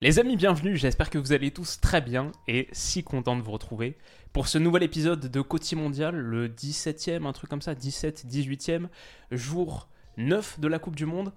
Les amis, bienvenue, j'espère que vous allez tous très bien et si content de vous retrouver pour ce nouvel épisode de Côtier Mondial, le 17e, un truc comme ça, 17, 18e jour 9 de la Coupe du Monde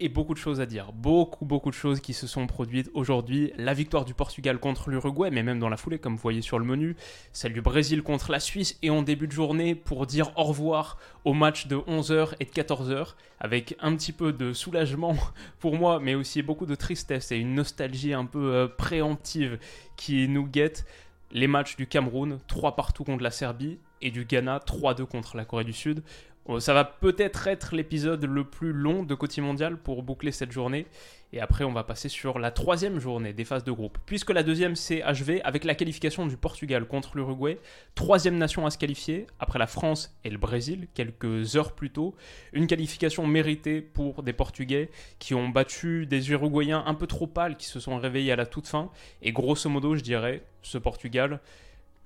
et beaucoup de choses à dire. Beaucoup, beaucoup de choses qui se sont produites aujourd'hui. La victoire du Portugal contre l'Uruguay, mais même dans la foulée, comme vous voyez sur le menu. Celle du Brésil contre la Suisse. Et en début de journée, pour dire au revoir au match de 11h et de 14h, avec un petit peu de soulagement pour moi, mais aussi beaucoup de tristesse et une nostalgie un peu euh, préemptive qui nous guette. Les matchs du Cameroun, 3 partout contre la Serbie, et du Ghana, 3-2 contre la Corée du Sud. Oh, Ça va peut-être être l'épisode le plus long de Côté Mondial pour boucler cette journée. Et après, on va passer sur la troisième journée des phases de groupe. Puisque la deuxième s'est achevée avec la qualification du Portugal contre l'Uruguay. Troisième nation à se qualifier, après la France et le Brésil, quelques heures plus tôt. Une qualification méritée pour des Portugais qui ont battu des Uruguayens un peu trop pâles, qui se sont réveillés à la toute fin. Et grosso modo, je dirais, ce Portugal,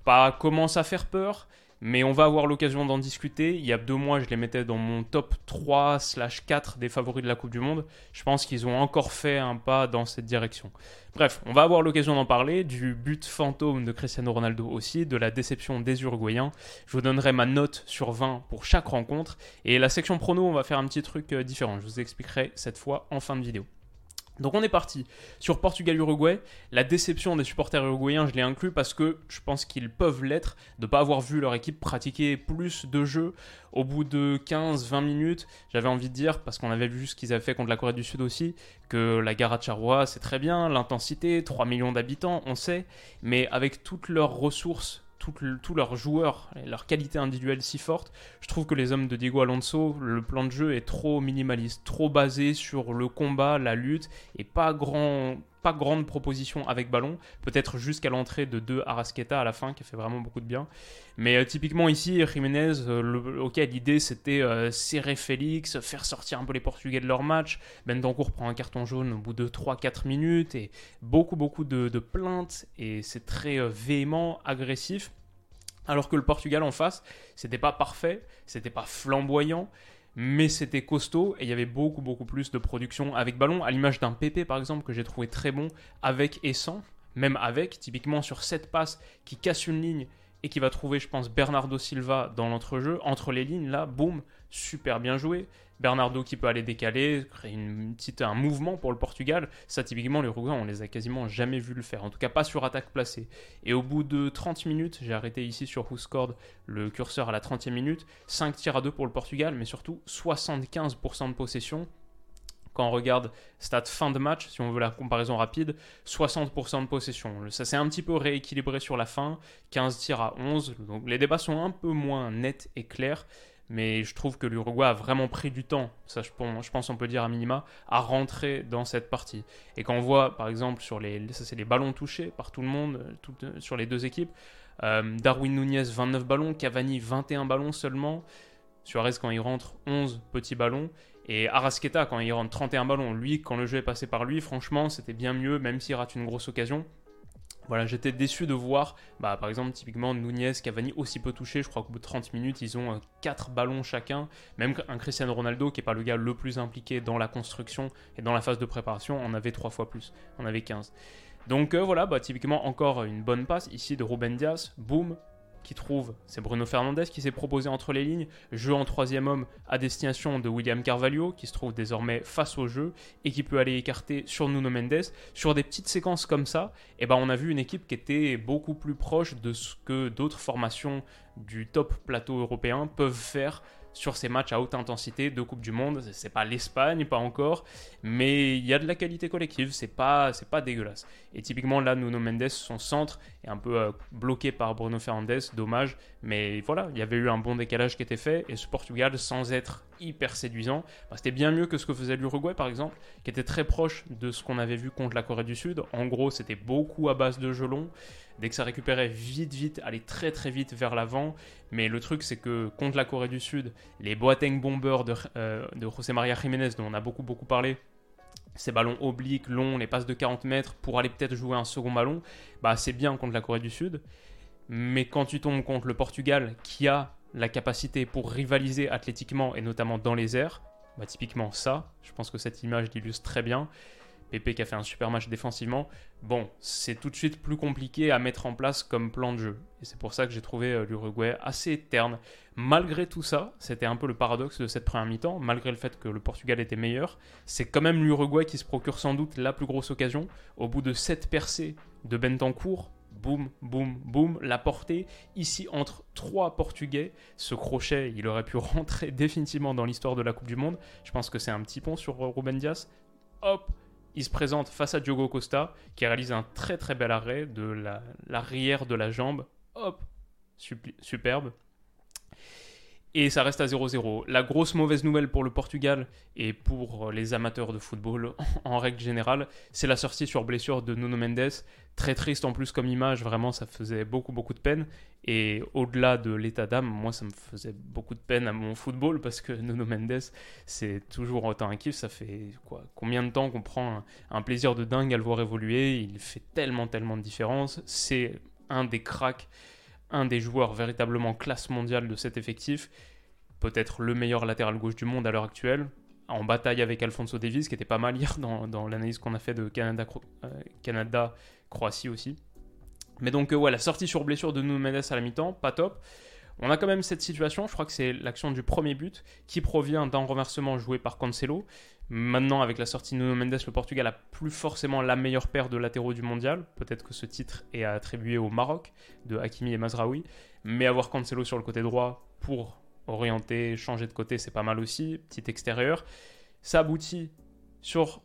pas commence à faire peur, mais on va avoir l'occasion d'en discuter. Il y a deux mois, je les mettais dans mon top 3 slash 4 des favoris de la Coupe du Monde. Je pense qu'ils ont encore fait un pas dans cette direction. Bref, on va avoir l'occasion d'en parler, du but fantôme de Cristiano Ronaldo aussi, de la déception des Uruguayens. Je vous donnerai ma note sur 20 pour chaque rencontre. Et la section prono, on va faire un petit truc euh, différent. Je vous expliquerai cette fois en fin de vidéo. Donc on est parti sur Portugal-Uruguay. La déception des supporters uruguayens, je l'ai inclus parce que je pense qu'ils peuvent l'être de ne pas avoir vu leur équipe pratiquer plus de jeux au bout de 15-20 minutes. J'avais envie de dire, parce qu'on avait vu ce qu'ils avaient fait contre la Corée du Sud aussi, que la Gara de Charleroi, c'est très bien, l'intensité, 3 millions d'habitants, on sait, mais avec toutes leurs ressources tous leurs joueurs et leur qualité individuelle si forte, je trouve que les hommes de Diego Alonso, le plan de jeu est trop minimaliste, trop basé sur le combat, la lutte et pas grand pas grande proposition avec ballon, peut-être jusqu'à l'entrée de deux Arasqueta à la fin qui a fait vraiment beaucoup de bien. Mais euh, typiquement ici, Jiménez, euh, ok, l'idée c'était euh, serrer Félix, faire sortir un peu les Portugais de leur match. Bendancourt prend un carton jaune au bout de 3-4 minutes et beaucoup beaucoup de, de plaintes et c'est très véhément, agressif. Alors que le Portugal en face, c'était pas parfait, c'était pas flamboyant, mais c'était costaud et il y avait beaucoup beaucoup plus de production avec ballon, à l'image d'un PP par exemple que j'ai trouvé très bon avec et sans, même avec, typiquement sur cette passe qui casse une ligne et qui va trouver, je pense, Bernardo Silva dans l'entrejeu, entre les lignes, là, boum, super bien joué. Bernardo qui peut aller décaler, créer une petite, un mouvement pour le Portugal. Ça, typiquement, les Uruguayens, on les a quasiment jamais vu le faire. En tout cas, pas sur attaque placée. Et au bout de 30 minutes, j'ai arrêté ici sur Who le curseur à la 30e minute. 5 tirs à 2 pour le Portugal, mais surtout 75% de possession. Quand on regarde stats fin de match, si on veut la comparaison rapide, 60% de possession. Ça s'est un petit peu rééquilibré sur la fin, 15 tirs à 11. Donc les débats sont un peu moins nets et clairs mais je trouve que l'Uruguay a vraiment pris du temps, ça je pense, on peut dire à minima, à rentrer dans cette partie. Et quand on voit par exemple sur les, ça c'est les ballons touchés par tout le monde, tout, sur les deux équipes, euh, Darwin Nunez 29 ballons, Cavani 21 ballons seulement, Suarez quand il rentre 11 petits ballons, et Arasqueta quand il rentre 31 ballons, lui quand le jeu est passé par lui, franchement c'était bien mieux, même s'il rate une grosse occasion, voilà, j'étais déçu de voir, bah, par exemple, typiquement Nunez, Cavani aussi peu touché. Je crois qu'au bout de 30 minutes, ils ont 4 ballons chacun. Même un Cristiano Ronaldo, qui n'est pas le gars le plus impliqué dans la construction et dans la phase de préparation, en avait 3 fois plus. On avait 15. Donc euh, voilà, bah, typiquement encore une bonne passe ici de Ruben Diaz. Boum, qui trouve, c'est Bruno Fernandez qui s'est proposé entre les lignes, jeu en troisième homme à destination de William Carvalho, qui se trouve désormais face au jeu et qui peut aller écarter sur Nuno Mendes. Sur des petites séquences comme ça, eh ben on a vu une équipe qui était beaucoup plus proche de ce que d'autres formations du top plateau européen peuvent faire sur ces matchs à haute intensité de Coupe du Monde. C'est pas l'Espagne, pas encore, mais il y a de la qualité collective, c'est pas, pas dégueulasse. Et typiquement là, Nuno Mendes, son centre est un peu euh, bloqué par Bruno Fernandes, dommage, mais voilà, il y avait eu un bon décalage qui était fait, et ce Portugal, sans être hyper séduisant, bah, c'était bien mieux que ce que faisait l'Uruguay par exemple, qui était très proche de ce qu'on avait vu contre la Corée du Sud. En gros, c'était beaucoup à base de jeu long. Dès que ça récupérait vite, vite, aller très très vite vers l'avant. Mais le truc, c'est que contre la Corée du Sud, les Boateng Bombers de, euh, José María Jiménez, dont on a beaucoup beaucoup parlé, ces ballons obliques, longs, les passes de 40 mètres pour aller peut-être jouer un second ballon, bah c'est bien contre la Corée du Sud. Mais quand tu tombes contre le Portugal, qui a la capacité pour rivaliser athlétiquement et notamment dans les airs, bah typiquement ça, je pense que cette image l'illustre très bien. Pépé qui a fait un super match défensivement, bon, c'est tout de suite plus compliqué à mettre en place comme plan de jeu. Et c'est pour ça que j'ai trouvé euh, l'Uruguay assez terne. Malgré tout ça, c'était un peu le paradoxe de cette première mi-temps, malgré le fait que le Portugal était meilleur, c'est quand même l'Uruguay qui se procure sans doute la plus grosse occasion. Au bout de 7 percées de Bentancourt, boum, boum, boum, la portée ici entre trois Portugais. Ce crochet, il aurait pu rentrer définitivement dans l'histoire de la Coupe du Monde. Je pense que c'est un petit pont sur Ruben Dias. Hop, il se présente face à Diogo Costa, qui réalise un très très bel arrêt de l'arrière de la jambe. Hop, superbe. Et ça reste à 0-0. La grosse mauvaise nouvelle pour le Portugal et pour les amateurs de football en règle générale, c'est la sortie sur blessure de Nuno Mendes. Très triste en plus comme image, vraiment ça faisait beaucoup beaucoup de peine. Et au-delà de l'état d'âme, moi ça me faisait beaucoup de peine à mon football parce que Nuno Mendes, c'est toujours autant un kiff. Ça fait quoi Combien de temps qu'on prend un, un plaisir de dingue à le voir évoluer? Il fait tellement tellement de différence. C'est un des cracks un des joueurs véritablement classe mondiale de cet effectif, peut-être le meilleur latéral gauche du monde à l'heure actuelle, en bataille avec Alfonso Davis, qui était pas mal hier dans, l'analyse qu'on a fait de euh, Canada-Croatie aussi. Mais donc, euh, ouais, la sortie sur blessure de Nuno Mendes à la mi-temps, pas top. On a quand même cette situation, je crois que c'est l'action du premier but, qui provient d'un renversement joué par Cancelo. Maintenant, avec la sortie de Nuno Mendes, le Portugal a plus forcément la meilleure paire de latéraux du mondial. Peut-être que ce titre est attribué au Maroc, de Hakimi et Mazraoui. Mais avoir Cancelo sur le côté droit pour orienter, changer de côté, c'est pas mal aussi. Petit extérieur. Ça aboutit sur.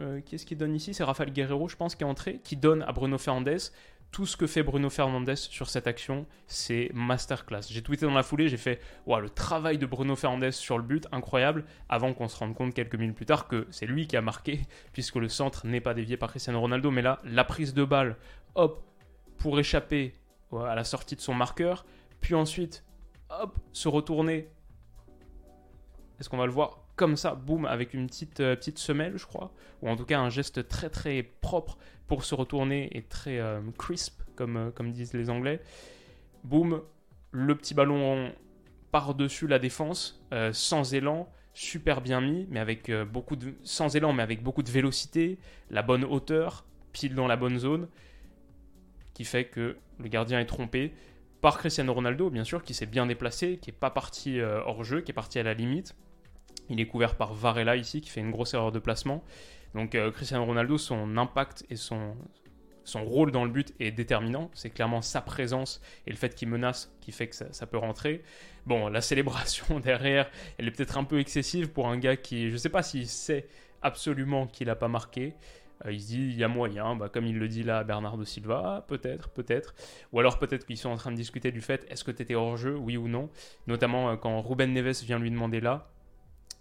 Euh, qui est-ce qui donne ici? C'est Rafael Guerrero, je pense, qui est entré, qui donne à Bruno Fernandes tout ce que fait Bruno Fernandes sur cette action, c'est masterclass. J'ai tweeté dans la foulée, j'ai fait le travail de Bruno Fernandes sur le but, incroyable, avant qu'on se rende compte quelques minutes plus tard que c'est lui qui a marqué, puisque le centre n'est pas dévié par Cristiano Ronaldo. Mais là, la prise de balle, hop, pour échapper à la sortie de son marqueur, puis ensuite, hop, se retourner. Est-ce qu'on va le voir? Comme ça, boum, avec une petite, euh, petite semelle, je crois, ou en tout cas un geste très très propre pour se retourner et très euh, crisp, comme, euh, comme disent les Anglais. Boum, le petit ballon par-dessus la défense, sans élan, super bien mis, mais avec beaucoup de, sans élan, mais avec beaucoup de vélocité, la bonne hauteur, pile dans la bonne zone, qui fait que le gardien est trompé par Cristiano Ronaldo, bien sûr, qui s'est bien déplacé, qui n'est pas parti hors jeu, qui est parti à la limite. Il est couvert par Varela ici, qui fait une grosse erreur de placement. Donc euh, Cristiano Ronaldo, son impact et son, rôle dans le but est déterminant. C'est clairement sa présence et le fait qu'il menace qui fait que ça, peut rentrer. Bon, la célébration derrière, elle est peut-être un peu excessive pour un gars qui, je ne sais pas s'il sait absolument qu'il n'a pas marqué. Euh, il se dit, il y a moyen, bah, comme il le dit là Bernardo Silva, peut-être, peut-être. Ou alors peut-être qu'ils sont en train de discuter du fait, est-ce que tu étais hors jeu, oui ou non. Notamment euh, quand Ruben Neves vient lui demander là,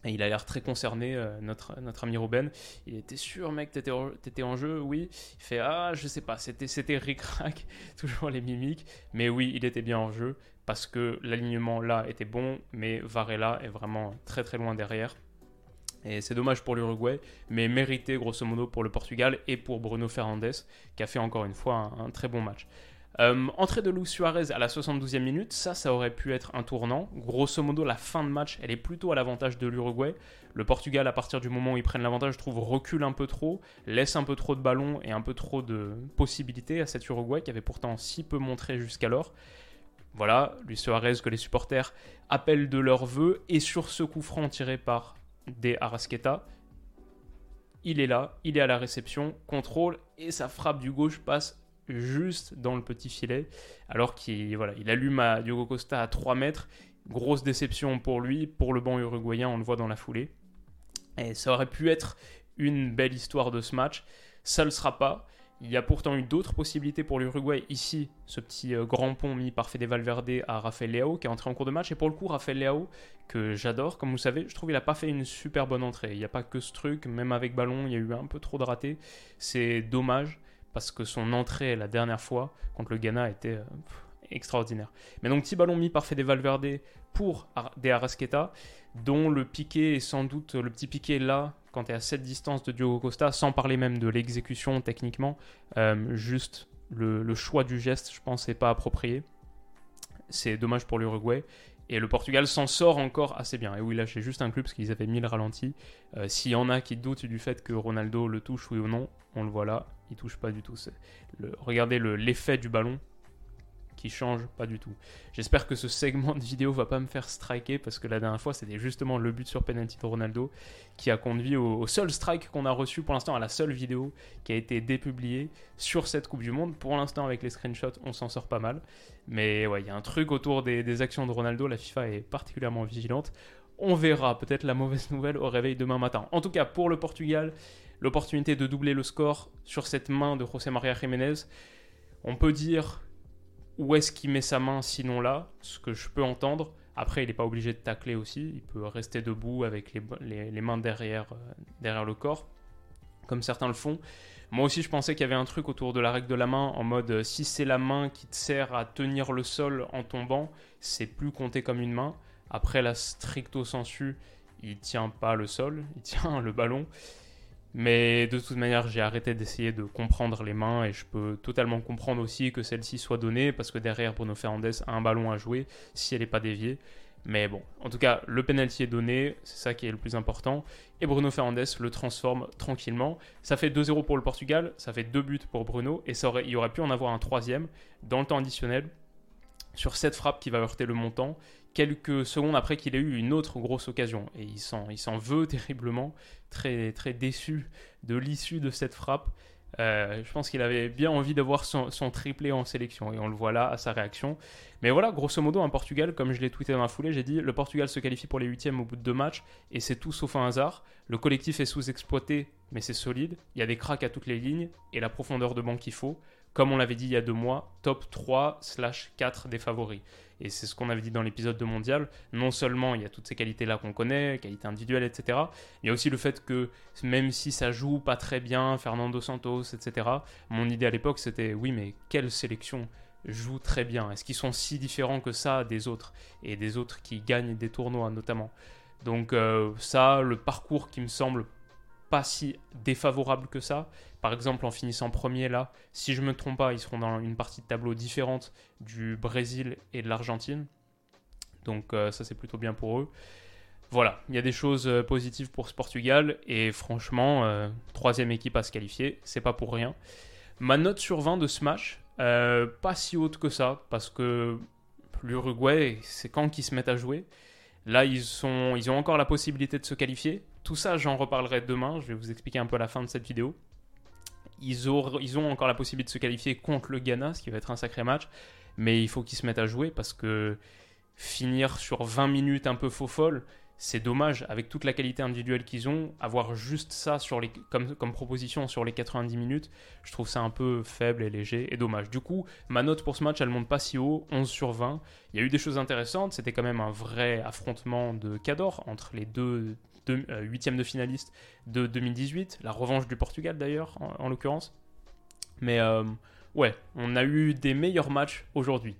et il a l'air très concerné, euh, notre, ami Ruben. Il était sûr, mec, t'étais, étais en jeu Oui. Il fait Ah, je sais pas, c'était, c'était ric-rac, toujours les mimiques. Mais oui, il était bien en jeu parce que l'alignement là était bon, mais Varela est vraiment très très loin derrière. Et c'est dommage pour l'Uruguay, mais mérité grosso modo pour le Portugal et pour Bruno Fernandes, qui a fait encore une fois un très bon match. Euh, entrée de Luis Suarez à la 72e minute, ça, ça aurait pu être un tournant. Grosso modo, la fin de match, elle est plutôt à l'avantage de l'Uruguay. Le Portugal, à partir du moment où ils prennent l'avantage, je trouve, recule un peu trop, laisse un peu trop de ballons et un peu trop de possibilités à cet Uruguay qui avait pourtant si peu montré jusqu'alors. Voilà, Luis Suarez que les supporters appellent de leur vœu et sur ce coup franc tiré par des Arasqueta, il est là, il est à la réception, contrôle et sa frappe du gauche passe juste dans le petit filet, alors qu'il voilà, il allume à Diogo Costa à 3 mètres. grosse déception pour lui, pour le banc uruguayen, on le voit dans la foulée. Et ça aurait pu être une belle histoire de ce match. Ça ne le sera pas. Il y a pourtant eu d'autres possibilités pour l'Uruguay. Ici, ce petit euh, grand pont mis par Fede Valverde à Rafael Leao qui est entré en cours de match. Et pour le coup, Rafael Leao, que j'adore, comme vous savez, je trouve qu'il n'a pas fait une super bonne entrée. Il n'y a pas que ce truc, même avec ballon, il y a eu un peu trop de ratés. C'est dommage parce que son entrée la dernière fois contre le Ghana était euh, extraordinaire. Mais donc, petit ballon mis par Fede Valverde pour des Arrasqueta, dont le piqué est sans doute le petit piqué là quand tu es à cette distance de Diogo Costa, sans parler même de l'exécution techniquement, euh, juste le, choix du geste, je pense, n'est pas approprié. C'est dommage pour l'Uruguay. Et le Portugal s'en sort encore assez bien. Et oui, là, j'ai juste un club parce qu'ils avaient mis le ralenti. Euh, s'il y en a qui doutent du fait que Ronaldo le touche, oui ou non, on le voit là. Touche pas du tout. Le, regardez l'effet du ballon qui change pas du tout. J'espère que ce segment de vidéo va pas me faire striker parce que la dernière fois c'était justement le but sur penalty de Ronaldo qui a conduit au, seul strike qu'on a reçu pour l'instant à la seule vidéo qui a été dépubliée sur cette Coupe du Monde. Pour l'instant avec les screenshots on s'en sort pas mal. Mais ouais, il y a un truc autour des actions de Ronaldo, la FIFA est particulièrement vigilante. On verra peut-être la mauvaise nouvelle au réveil demain matin. En tout cas pour le Portugal, l'opportunité de doubler le score sur cette main de José María Jiménez. On peut dire où est-ce qu'il met sa main sinon là, ce que je peux entendre. Après, il n'est pas obligé de tacler aussi, il peut rester debout avec les, mains derrière, euh, derrière le corps, comme certains le font. Moi aussi, je pensais qu'il y avait un truc autour de la règle de la main, en mode euh, si c'est la main qui te sert à tenir le sol en tombant, c'est plus compté comme une main. Après, la stricto sensu, il tient pas le sol, il tient le ballon. Mais de toute manière, j'ai arrêté d'essayer de comprendre les mains et je peux totalement comprendre aussi que celle-ci soit donnée parce que derrière Bruno Fernandes a un ballon à jouer si elle n'est pas déviée. Mais bon, en tout cas, le penalty est donné, c'est ça qui est le plus important. Et Bruno Fernandes le transforme tranquillement. Ça fait 2-0 pour le Portugal, ça fait 2 buts pour Bruno et ça aurait, il aurait pu en avoir un troisième dans le temps additionnel sur cette frappe qui va heurter le montant quelques secondes après qu'il ait eu une autre grosse occasion. Et il s'en, veut terriblement, très, très déçu de l'issue de cette frappe. Euh, je pense qu'il avait bien envie d'avoir son, son, triplé en sélection et on le voit là à sa réaction. Mais voilà, grosso modo, un Portugal, comme je l'ai tweeté dans la foulée, j'ai dit le Portugal se qualifie pour les huitièmes au bout de deux matchs et c'est tout sauf un hasard. Le collectif est sous-exploité, mais c'est solide. Il y a des cracks à toutes les lignes et la profondeur de banc qu'il faut. Comme on l'avait dit il y a deux mois, top 3/4 des favoris. Et c'est ce qu'on avait dit dans l'épisode de Mondial. Non seulement il y a toutes ces qualités-là qu'on connaît, qualités individuelles, etc. Il y a aussi le fait que même si ça joue pas très bien, Fernando Santos, etc. Mon idée à l'époque c'était oui, mais quelle sélection joue très bien? Est-ce qu'ils sont si différents que ça des autres? Et des autres qui gagnent des tournois notamment. Donc euh, ça, le parcours qui me semble pas si défavorable que ça. Par exemple, en finissant premier là, si je me trompe pas, ils seront dans une partie de tableau différente du Brésil et de l'Argentine. Donc euh, ça c'est plutôt bien pour eux. Voilà, il y a des choses euh, positives pour ce Portugal et franchement, euh, troisième équipe à se qualifier, c'est pas pour rien. Ma note sur 20 de ce match, pas si haute que ça parce que l'Uruguay, c'est quand qu'ils se mettent à jouer. Là, ils, sont, ils ont encore la possibilité de se qualifier. Tout ça, j'en reparlerai demain. Je vais vous expliquer un peu à la fin de cette vidéo. Ils, ont encore la possibilité de se qualifier contre le Ghana, ce qui va être un sacré match. Mais il faut qu'ils se mettent à jouer parce que finir sur 20 minutes un peu faux folle, c'est dommage, avec toute la qualité individuelle qu'ils ont, avoir juste ça comme, comme proposition sur les 90 minutes, je trouve ça un peu faible et léger et dommage. Du coup, ma note pour ce match, elle monte pas si haut, 11 sur 20. Il y a eu des choses intéressantes, c'était quand même un vrai affrontement de Cador entre les deux, euh, huitièmes de finalistes de 2018, la revanche du Portugal d'ailleurs, en, l'occurrence. Mais euh, ouais, on a eu des meilleurs matchs aujourd'hui.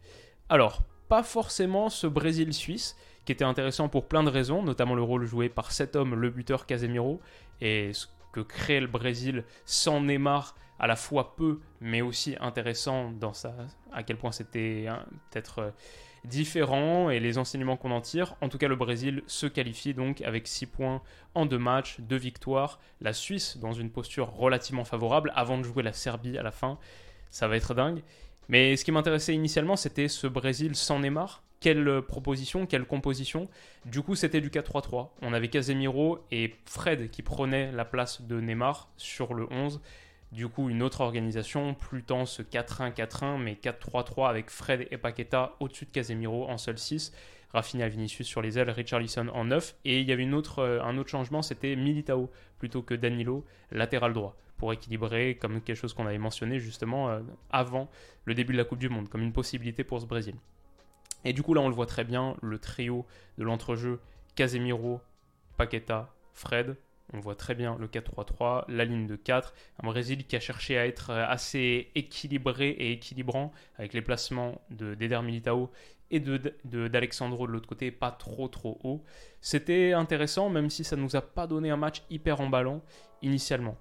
Alors, pas forcément ce Brésil-Suisse, qui était intéressant pour plein de raisons, notamment le rôle joué par cet homme, le buteur Casemiro, et ce que crée le Brésil sans Neymar, à la fois peu, mais aussi intéressant dans sa, à quel point c'était peut-être euh, différent et les enseignements qu'on en tire. En tout cas, le Brésil se qualifie donc avec 6 points en 2 matchs, 2 victoires. La Suisse dans une posture relativement favorable avant de jouer la Serbie à la fin. Ça va être dingue. Mais ce qui m'intéressait initialement, c'était ce Brésil sans Neymar, quelle proposition, quelle composition. Du coup, c'était du 4-3-3. On avait Casemiro et Fred qui prenaient la place de Neymar sur le 11. Du coup, une autre organisation, plus ce 4-1-4-1, mais 4-3-3 avec Fred et Paqueta au-dessus de Casemiro en seul 6. Rafinha Vinicius sur les ailes, Richarlison en 9. Et il y avait une euh, un autre changement, c'était Militao plutôt que Danilo, latéral droit, pour équilibrer, comme quelque chose qu'on avait mentionné justement euh, avant le début de la Coupe du Monde, comme une possibilité pour ce Brésil. Et du coup, là, on le voit très bien, le trio de l'entrejeu Casemiro, Paqueta, Fred. On voit très bien le 4-3-3, la ligne de 4. Un Brésil qui a cherché à être assez équilibré et équilibrant avec les placements de d'Eder Militao et d'Alexandro de, de l'autre côté, pas trop trop haut. C'était intéressant, même si ça ne nous a pas donné un match hyper emballant initialement.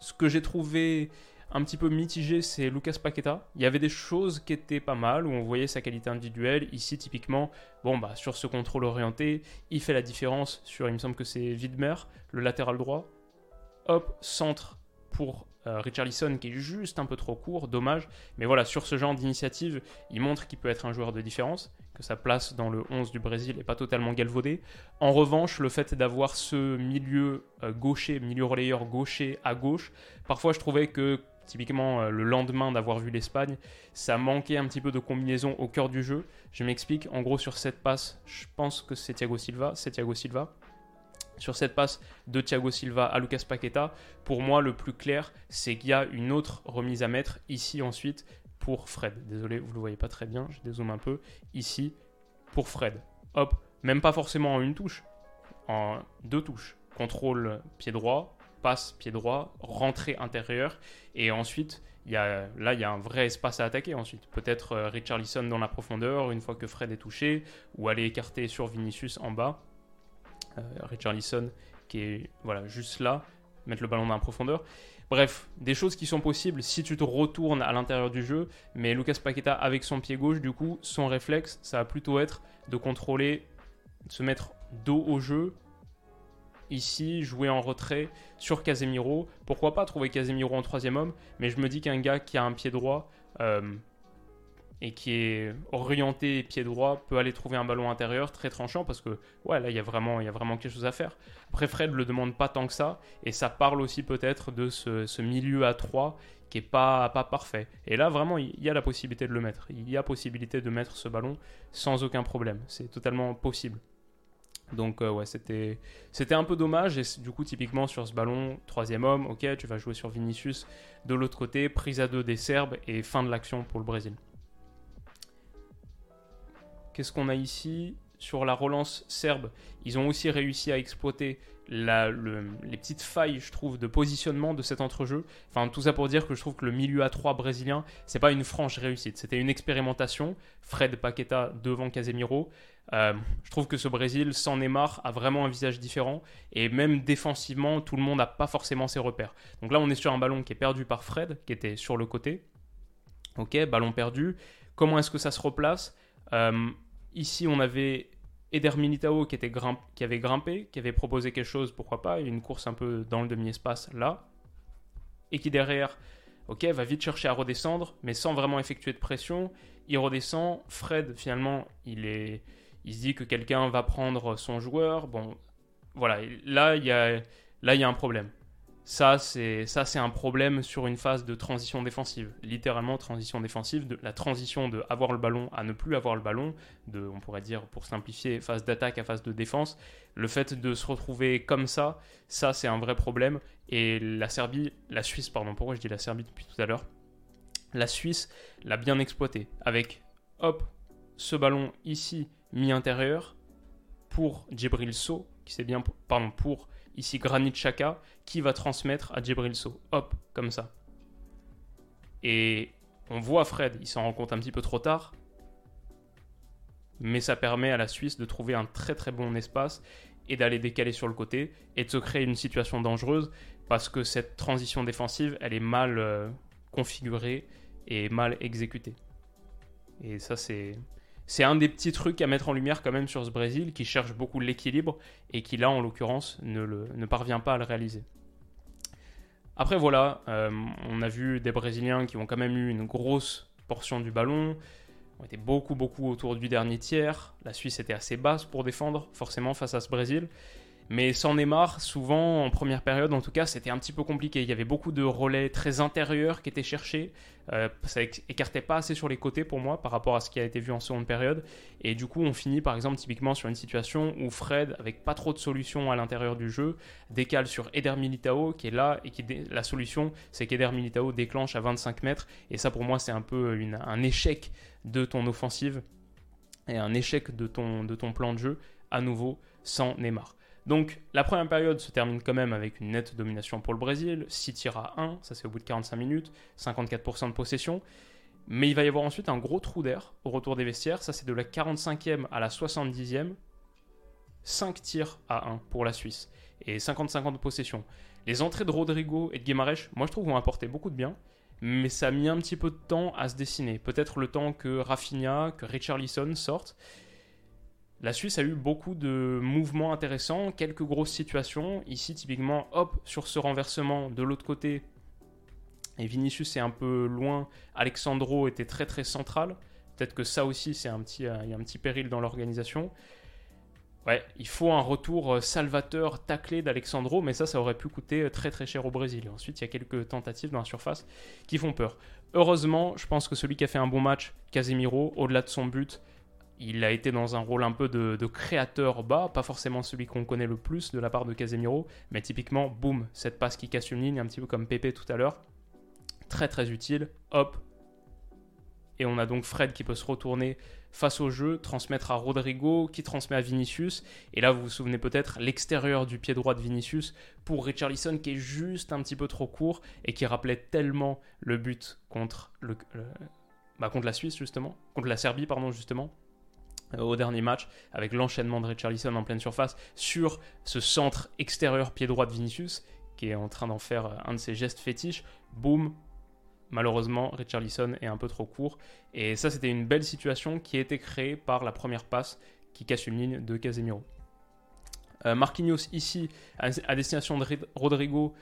Ce que j'ai trouvé un petit peu mitigé, c'est Lucas Paqueta. Il y avait des choses qui étaient pas mal, où on voyait sa qualité individuelle. Ici, typiquement, bon, bah, sur ce contrôle orienté, il fait la différence sur, il me semble que c'est Widmer, le latéral droit. Hop, centre pour euh, Richarlison qui est juste un peu trop court, dommage. Mais voilà, sur ce genre d'initiative, il montre qu'il peut être un joueur de différence, que sa place dans le 11 du Brésil n'est pas totalement galvaudée. En revanche, le fait d'avoir ce milieu euh, gaucher, milieu relayeur gaucher à gauche, parfois je trouvais que typiquement euh, le lendemain d'avoir vu l'Espagne, ça manquait un petit peu de combinaison au cœur du jeu. Je m'explique, en gros sur cette passe, je pense que c'est Thiago Silva, c'est Thiago Silva. Sur cette passe de Thiago Silva à Lucas Paqueta, pour moi le plus clair, c'est qu'il y a une autre remise à mettre ici ensuite pour Fred. Désolé, vous le voyez pas très bien, je dézoome un peu. Ici pour Fred. Hop, même pas forcément en une touche, en deux touches. Contrôle pied droit, passe pied droit, rentrée intérieure, et ensuite, y a, là, il y a un vrai espace à attaquer ensuite. Peut-être euh, Richarlison dans la profondeur, une fois que Fred est touché, ou aller écarter sur Vinicius en bas. Euh, Richarlison qui est voilà, juste là, mettre le ballon dans la profondeur. Bref, des choses qui sont possibles si tu te retournes à l'intérieur du jeu, mais Lucas Paqueta avec son pied gauche, du coup, son réflexe, ça va plutôt être de contrôler, de se mettre dos au jeu, ici, jouer en retrait sur Casemiro. Pourquoi pas trouver Casemiro en troisième homme Mais je me dis qu'un gars qui a un pied droit euh, et qui est orienté pied droit peut aller trouver un ballon intérieur très tranchant parce que ouais là il y a vraiment il y a vraiment quelque chose à faire. Après Fred le demande pas tant que ça et ça parle aussi peut-être de ce, milieu à 3 qui est pas pas parfait. Et là vraiment il y a la possibilité de le mettre. Il y a possibilité de mettre ce ballon sans aucun problème. C'est totalement possible. Donc euh, ouais, c'était c'était un peu dommage et du coup typiquement sur ce ballon, troisième homme, ok, tu vas jouer sur Vinicius. De l'autre côté, prise à deux des Serbes et fin de l'action pour le Brésil. Qu'est-ce qu'on a ici? Sur la relance serbe, ils ont aussi réussi à exploiter les petites failles, je trouve, de positionnement de cet entrejeu. Enfin, tout ça pour dire que je trouve que le milieu à 3 brésilien, c'est pas une franche réussite. C'était une expérimentation. Fred Paqueta devant Casemiro. Euh, je trouve que ce Brésil, sans Neymar, a vraiment un visage différent. Et même défensivement, tout le monde n'a pas forcément ses repères. Donc là, on est sur un ballon qui est perdu par Fred, qui était sur le côté. Ok, ballon perdu. Comment est-ce que ça se replace? Euh, Ici, on avait Eder Militao qui, était qui avait grimpé, qui avait proposé quelque chose, pourquoi pas, une course un peu dans le demi-espace là. Et qui derrière, ok, va vite chercher à redescendre, mais sans vraiment effectuer de pression. Il redescend. Fred, finalement, il est il se dit que quelqu'un va prendre son joueur. Bon, voilà, là il y a, là, il y a un problème. Ça, c'est un problème sur une phase de transition défensive. Littéralement, transition défensive, la transition de avoir le ballon à ne plus avoir le ballon, on pourrait dire, pour simplifier, phase d'attaque à phase de défense. Le fait de se retrouver comme ça, ça, c'est un vrai problème. Et la Serbie, la Suisse, pardon, pourquoi je dis la Serbie depuis tout à l'heure? La Suisse l'a bien exploité avec, hop, ce ballon ici mi-intérieur pour Djibril So, qui c'est bien, pardon, pour ici Granit Xhaka, qui va transmettre à Djibril So. Hop, comme ça. Et on voit Fred, il s'en rend compte un petit peu trop tard, mais ça permet à la Suisse de trouver un très très bon espace et d'aller décaler sur le côté et de se créer une situation dangereuse parce que cette transition défensive, elle est mal euh, configurée et mal exécutée. Et ça, c'est c'est un des petits trucs à mettre en lumière quand même sur ce Brésil qui cherche beaucoup l'équilibre et qui là en l'occurrence ne, parvient pas à le réaliser. Après voilà, euh, on a vu des Brésiliens qui ont quand même eu une grosse portion du ballon, ont été beaucoup beaucoup autour du dernier tiers. La Suisse était assez basse pour défendre forcément face à ce Brésil. Mais sans Neymar, souvent en première période, en tout cas, c'était un petit peu compliqué. Il y avait beaucoup de relais très intérieurs qui étaient cherchés. Euh, ça écartait pas assez sur les côtés pour moi par rapport à ce qui a été vu en seconde période. Et du coup, on finit par exemple typiquement sur une situation où Fred, avec pas trop de solutions à l'intérieur du jeu, décale sur Eder Militao qui est là et qui la solution, c'est qu'Eder Militao déclenche à 25 mètres. Et ça, pour moi, c'est un peu un échec de ton offensive et un échec de ton, de ton plan de jeu à nouveau sans Neymar. Donc la première période se termine quand même avec une nette domination pour le Brésil, 6 tirs à 1, ça c'est au bout de 45 minutes, 54% de possession. Mais il va y avoir ensuite un gros trou d'air au retour des vestiaires, ça c'est de la 45e à la 70e, 5 tirs à 1 pour la Suisse et 50-50 de possession. Les entrées de Rodrigo et de Guimarães, moi je trouve vont apporter beaucoup de bien, mais ça a mis un petit peu de temps à se dessiner. Peut-être le temps que Rafinha, que Richarlison sortent. La Suisse a eu beaucoup de mouvements intéressants, quelques grosses situations. Ici, typiquement, hop, sur ce renversement de l'autre côté, et Vinicius est un peu loin. Alexandro était très très central. Peut-être que ça aussi, c'est un petit, euh, il y a un petit péril dans l'organisation. Ouais, il faut un retour euh, salvateur taclé d'Alexandro, mais ça, ça aurait pu coûter euh, très très cher au Brésil. ensuite, il y a quelques tentatives dans la surface qui font peur. Heureusement, je pense que celui qui a fait un bon match, Casemiro, au-delà de son but, il a été dans un rôle un peu de, créateur bas, pas forcément celui qu'on connaît le plus de la part de Casemiro, mais typiquement, boum, cette passe qui casse une ligne, un petit peu comme Pepe tout à l'heure. Très très utile, hop. Et on a donc Fred qui peut se retourner face au jeu, transmettre à Rodrigo, qui transmet à Vinicius. Et là, vous vous souvenez peut-être, l'extérieur du pied droit de Vinicius pour Richarlison qui est juste un petit peu trop court et qui rappelait tellement le but contre, bah, contre la Suisse, justement, contre la Serbie, pardon, justement au dernier match, avec l'enchaînement de Richarlison en pleine surface sur ce centre extérieur pied droit de Vinicius, qui est en train d'en faire euh, un de ses gestes fétiches. Boum, Malheureusement, Richarlison est un peu trop court. Et ça, c'était une belle situation qui a été créée par la première passe qui casse une ligne de Casemiro. Euh, Marquinhos ici, à, destination de Rodrigo.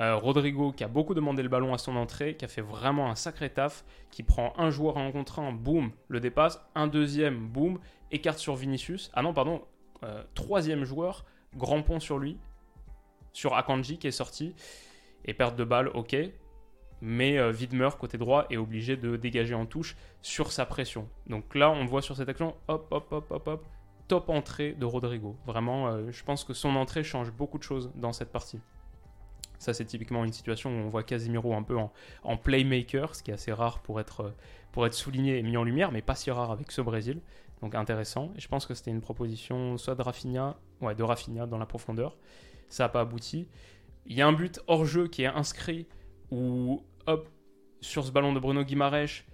Euh, Rodrigo qui a beaucoup demandé le ballon à son entrée, qui a fait vraiment un sacré taf, qui prend un joueur en contre un, boum, le dépasse, un deuxième, boum, écarte sur Vinicius. Ah non, pardon, euh, troisième joueur, grand pont sur lui, sur Akanji qui est sorti, et perte de balle, ok mais euh, côté droit, est obligé de dégager en touche sur sa pression. Donc là, on voit sur cette action, hop, hop, hop, hop, hop, top entrée de Rodrigo. Vraiment, euh, je pense que son entrée change beaucoup de choses dans cette partie. Ça, c'est typiquement une situation où on voit Casimiro un peu en, playmaker, ce qui est assez rare pour être, euh, pour être souligné et mis en lumière, mais pas si rare avec ce Brésil. Donc intéressant. Et je pense que c'était une proposition soit de Rafinha, ouais, de Rafinha dans la profondeur. Ça n'a pas abouti. Il y a un but hors jeu qui est inscrit où, hop, sur ce ballon de Bruno Guimaraes,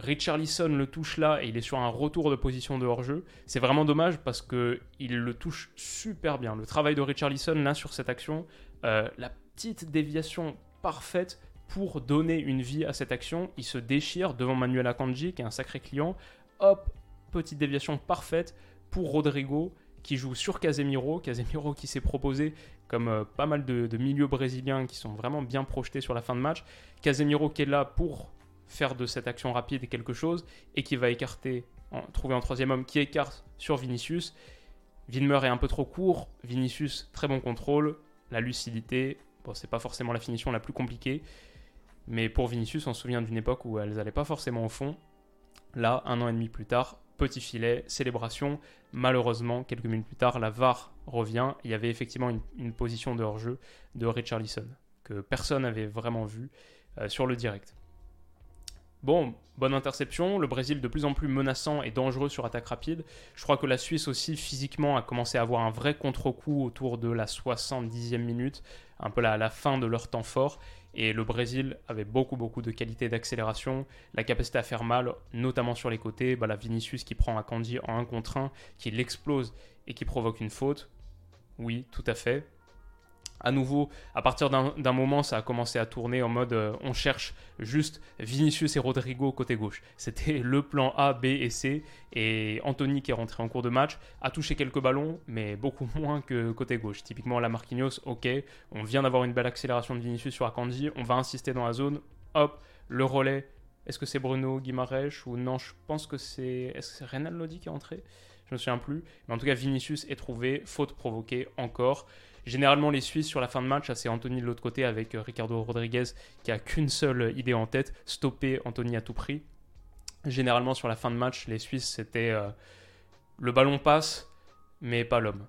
Richarlison le touche là et il est sur un retour de position de hors-jeu. C'est vraiment dommage parce que il le touche super bien. Le travail de Richarlison là sur cette action, euh, la petite déviation parfaite pour donner une vie à cette action. Il se déchire devant Manuel Akanji qui est un sacré client. Hop, petite déviation parfaite pour Rodrigo qui joue sur Casemiro. Casemiro qui s'est proposé comme euh, pas mal de, milieux brésiliens qui sont vraiment bien projetés sur la fin de match. Casemiro qui est là pour faire de cette action rapide quelque chose et qui va écarter, trouver un troisième homme qui écarte sur Vinicius. Vinmer est un peu trop court, Vinicius très bon contrôle, la lucidité, bon c'est pas forcément la finition la plus compliquée, mais pour Vinicius on se souvient d'une époque où elles n'allaient pas forcément au fond. Là, un an et demi plus tard, petit filet, célébration. Malheureusement, quelques minutes plus tard, la VAR revient. Il y avait effectivement une, position de hors-jeu de Richarlison que personne n'avait vraiment vu euh, sur le direct. Bon, bonne interception. Le Brésil de plus en plus menaçant et dangereux sur attaque rapide. Je crois que la Suisse aussi physiquement a commencé à avoir un vrai contre-coup autour de la 70e minute, un peu à la fin de leur temps fort. Et le Brésil avait beaucoup, beaucoup de qualité d'accélération, la capacité à faire mal, notamment sur les côtés. Bah, la Vinicius qui prend un Candy en 1 contre 1, qui l'explose et qui provoque une faute. Oui, tout à fait à nouveau, à partir d'un moment, ça a commencé à tourner en mode euh, on cherche juste Vinicius et Rodrigo côté gauche. C'était le plan A, B et C. Et Anthony, qui est rentré en cours de match, a touché quelques ballons, mais beaucoup moins que côté gauche. Typiquement, la Marquinhos, ok, on vient d'avoir une belle accélération de Vinicius sur Akanji, on va insister dans la zone, hop, le relais. Est-ce que c'est Bruno Guimaraes ou non? Je pense que c'est. Est-ce que c'est Renan Lodi qui est entré? Je me souviens plus. Mais en tout cas, Vinicius est trouvé, faute provoquée encore. Généralement, les Suisses sur la fin de match, c'est Anthony de l'autre côté avec euh, Ricardo Rodriguez qui a qu'une seule idée en tête, stopper Anthony à tout prix. Généralement, sur la fin de match, les Suisses, c'était euh, le ballon passe, mais pas l'homme.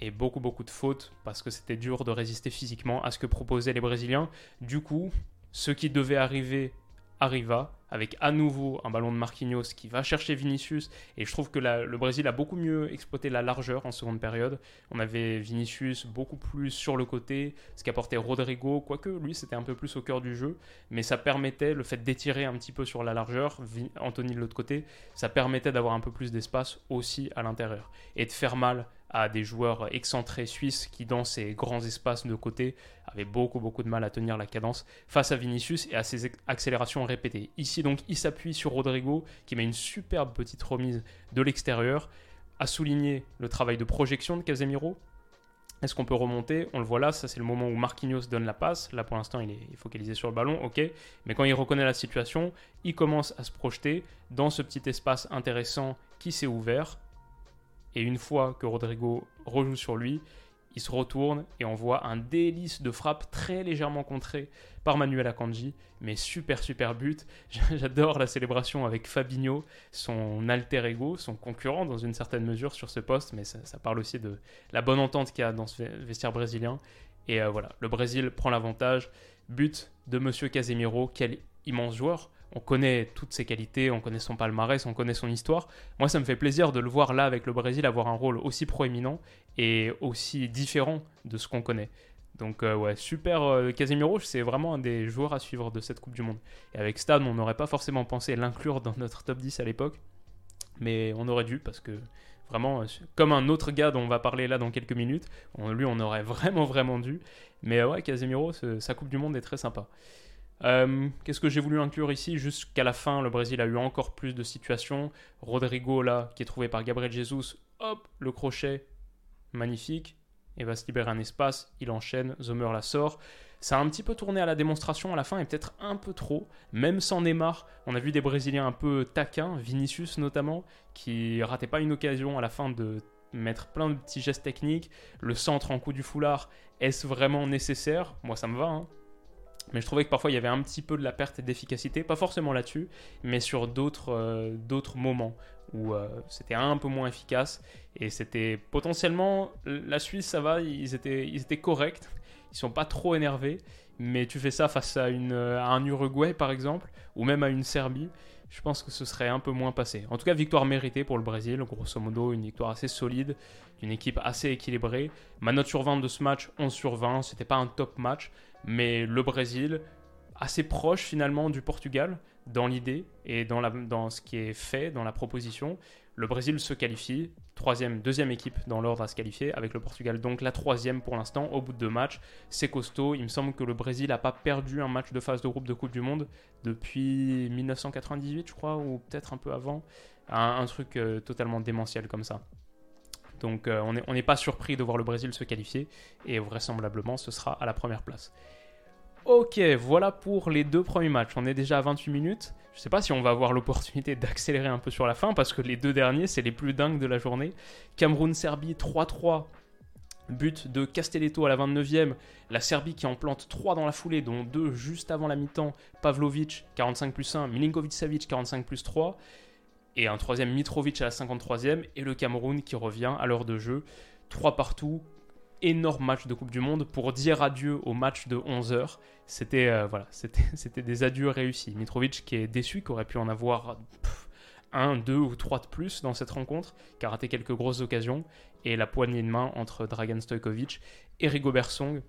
Et beaucoup, beaucoup de fautes parce que c'était dur de résister physiquement à ce que proposaient les Brésiliens. Du coup, ce qui devait arriver arriva avec à nouveau un ballon de Marquinhos qui va chercher Vinicius. Et je trouve que le Brésil a beaucoup mieux exploité la largeur en seconde période. On avait Vinicius beaucoup plus sur le côté, ce qu'apportait Rodrigo, quoique lui c'était un peu plus au cœur du jeu. Mais ça permettait, le fait d'étirer un petit peu sur la largeur, Anthony de l'autre côté, ça permettait d'avoir un peu plus d'espace aussi à l'intérieur. Et de faire mal à des joueurs excentrés suisses qui, dans ces grands espaces de côté, avaient beaucoup, beaucoup de mal à tenir la cadence face à Vinicius et à ses accélérations répétées. Ici, donc, il s'appuie sur Rodrigo qui met une superbe petite remise de l'extérieur, a souligné le travail de projection de Casemiro. Est-ce qu'on peut remonter? On le voit là, ça c'est le moment où Marquinhos donne la passe. Là pour l'instant il est focalisé sur le ballon, ok. Mais quand il reconnaît la situation, il commence à se projeter dans ce petit espace intéressant qui s'est ouvert et une fois que Rodrigo rejoue sur lui, il se retourne et on voit un délice de frappe très légèrement contré par Manuel Akanji, mais super super but. J'adore la célébration avec Fabinho, son alter ego, son concurrent dans une certaine mesure sur ce poste, mais ça, parle aussi de la bonne entente qu'il y a dans ce vestiaire brésilien. Et euh, voilà, le Brésil prend l'avantage. But de Monsieur Casemiro, quel immense joueur on connaît toutes ses qualités, on connaît son palmarès, on connaît son histoire. Moi, ça me fait plaisir de le voir là avec le Brésil avoir un rôle aussi proéminent et aussi différent de ce qu'on connaît. Donc euh, ouais, super euh, Casemiro, c'est vraiment un des joueurs à suivre de cette Coupe du Monde. Et avec Stade, on n'aurait pas forcément pensé l'inclure dans notre top 10 à l'époque, mais on aurait dû parce que vraiment, euh, comme un autre gars dont on va parler là dans quelques minutes, lui on aurait vraiment vraiment dû. Mais ouais, Casemiro, sa Coupe du Monde est très sympa. Euh, qu'est-ce que j'ai voulu inclure ici Jusqu'à la fin, le Brésil a eu encore plus de situations. Rodrigo, là, qui est trouvé par Gabriel Jesus, hop, le crochet, magnifique. Et va se libérer un espace, il enchaîne, Zomer la sort. Ça a un petit peu tourné à la démonstration à la fin et peut-être un peu trop. Même sans Neymar, on a vu des Brésiliens un peu taquins, Vinicius notamment, qui ratait pas une occasion à la fin de mettre plein de petits gestes techniques. Le centre en coup du foulard, est-ce vraiment nécessaire? Moi ça me va, hein. Mais je trouvais que parfois il y avait un petit peu de la perte d'efficacité, pas forcément là-dessus, mais sur d'autres euh, moments où euh, c'était un peu moins efficace. Et c'était potentiellement. La Suisse, ça va, ils étaient, ils étaient corrects, ils sont pas trop énervés, mais tu fais ça face à, une, à un Uruguay par exemple, ou même à une Serbie. Je pense que ce serait un peu moins passé. En tout cas, victoire méritée pour le Brésil. Grosso modo, une victoire assez solide, d'une équipe assez équilibrée. Ma note sur 20 de ce match, 11 sur 20. C'était pas un top match, mais le Brésil, assez proche finalement du Portugal dans l'idée et dans, ce qui est fait, dans la proposition. Le Brésil se qualifie, troisième, deuxième équipe dans l'ordre à se qualifier, avec le Portugal donc la troisième pour l'instant au bout de deux matchs. C'est costaud, il me semble que le Brésil n'a pas perdu un match de phase de groupe de Coupe du Monde depuis 1998 je crois, ou peut-être un peu avant. Un, truc euh, totalement démentiel comme ça. Donc euh, on n'est pas surpris de voir le Brésil se qualifier et vraisemblablement ce sera à la première place. Ok, voilà pour les deux premiers matchs. On est déjà à 28 minutes. Je ne sais pas si on va avoir l'opportunité d'accélérer un peu sur la fin parce que les deux derniers, c'est les plus dingues de la journée. Cameroun-Serbie 3-3. But de Castelletto à la 29e. La Serbie qui en plante 3 dans la foulée, dont 2 juste avant la mi-temps. Pavlovic 45 plus 1. Milinkovic-Savic 45 plus 3. Et un troisième Mitrovic à la 53e. Et le Cameroun qui revient à l'heure de jeu. 3 partout énorme match de Coupe du Monde pour dire adieu au match de 11h. C'était euh, voilà, c'était des adieux réussis. Mitrovic qui est déçu, qui aurait pu en avoir un, deux ou trois de plus dans cette rencontre, qui a raté quelques grosses occasions, et la poignée de main entre Dragan Stojkovic et Rigobert Song,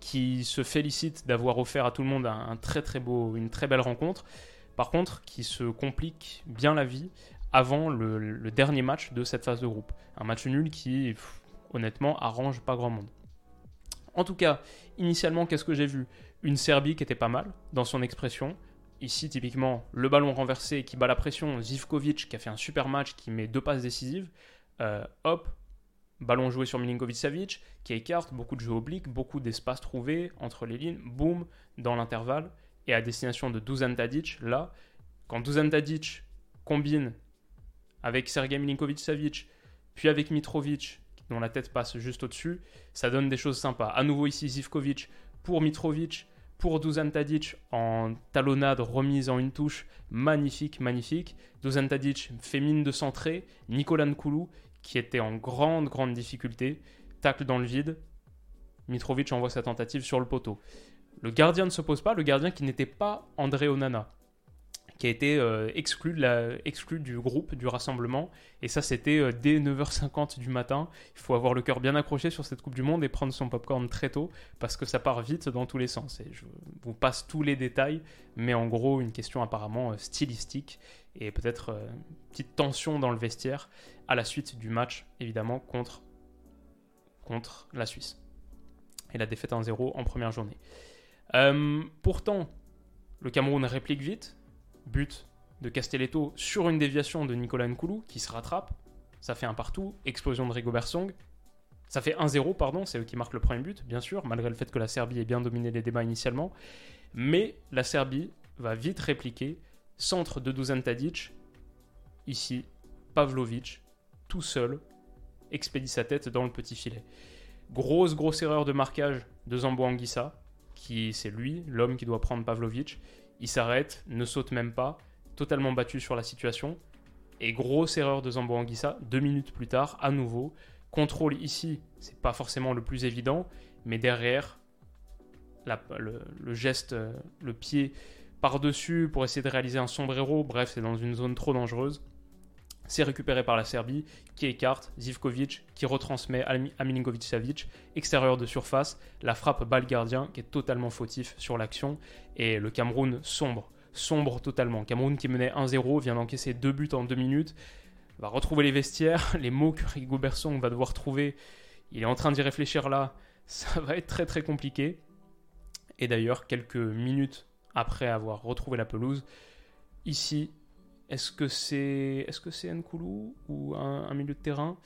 qui se félicite d'avoir offert à tout le monde une très belle rencontre. Par contre, qui se complique bien la vie avant le, dernier match de cette phase de groupe. Un match nul qui honnêtement, arrange pas grand monde. En tout cas, initialement, qu'est-ce que j'ai vu? Une Serbie qui était pas mal dans son expression. Ici, typiquement, le ballon renversé qui bat la pression, Zivkovic qui a fait un super match, qui met deux passes décisives. Euh, hop, ballon joué sur Milinkovic-Savic, qui écarte, beaucoup de jeux obliques, beaucoup d'espace trouvé entre les lignes, boum, dans l'intervalle, et à destination de Dusan Tadic, là, quand Dusan Tadic combine avec Sergei Milinkovic-Savic, puis avec Mitrovic, dont la tête passe juste au-dessus, ça donne des choses sympas. À nouveau ici Zivkovic pour Mitrovic, pour Dusan Tadic en talonnade remise en une touche, magnifique, magnifique. Dusan Tadic fait mine de centrer, Nicolas Nkoulou qui était en grande, grande difficulté, tacle dans le vide, Mitrovic envoie sa tentative sur le poteau. Le gardien ne se pose pas, le gardien qui n'était pas André Onana qui a été euh, exclu, du groupe, du rassemblement. Et ça, c'était euh, dès 9h50 du matin. Il faut avoir le cœur bien accroché sur cette Coupe du Monde et prendre son popcorn très tôt parce que ça part vite dans tous les sens. Et je vous passe tous les détails, mais en gros, une question apparemment euh, stylistique et peut-être petite tension dans le vestiaire à la suite du match, évidemment, contre, contre la Suisse. Et la défaite 1-0 en première journée. Pourtant, le Cameroun réplique vite, but de Castelletto sur une déviation de Nicolas Nkoulou qui se rattrape. Ça fait un partout. Explosion de Rigobert Song. Ça fait 1-0, pardon, c'est eux qui marquent le premier but, bien sûr, malgré le fait que la Serbie ait bien dominé les débats initialement. Mais la Serbie va vite répliquer. Centre de Dusan Tadic. Ici, Pavlovic, tout seul, expédie sa tête dans le petit filet. Grosse, grosse erreur de marquage de Zambo Anguissa, qui c'est lui, l'homme qui doit prendre Pavlovic. Il s'arrête, ne saute même pas, totalement battu sur la situation. Et grosse erreur de Zambo Anguissa, deux minutes plus tard, à nouveau. Contrôle ici, c'est pas forcément le plus évident, mais derrière, le, geste, euh, le pied par-dessus pour essayer de réaliser un sombrero, bref, c'est dans une zone trop dangereuse. C'est récupéré par la Serbie, qui écarte Zivkovic, qui retransmet à Milinkovic-Savic, extérieur de surface, la frappe balle gardien, qui est totalement fautif sur l'action, et le Cameroun sombre, sombre totalement. Cameroun qui menait 1-0, vient d'encaisser deux buts en deux minutes, va retrouver les vestiaires, les mots que Rigo Berson va devoir trouver, il est en train d'y réfléchir là, ça va être très très compliqué. Et d'ailleurs, quelques minutes après avoir retrouvé la pelouse, ici, est-ce que c'est est-ce que c'est Nkoulou ou un, milieu de terrain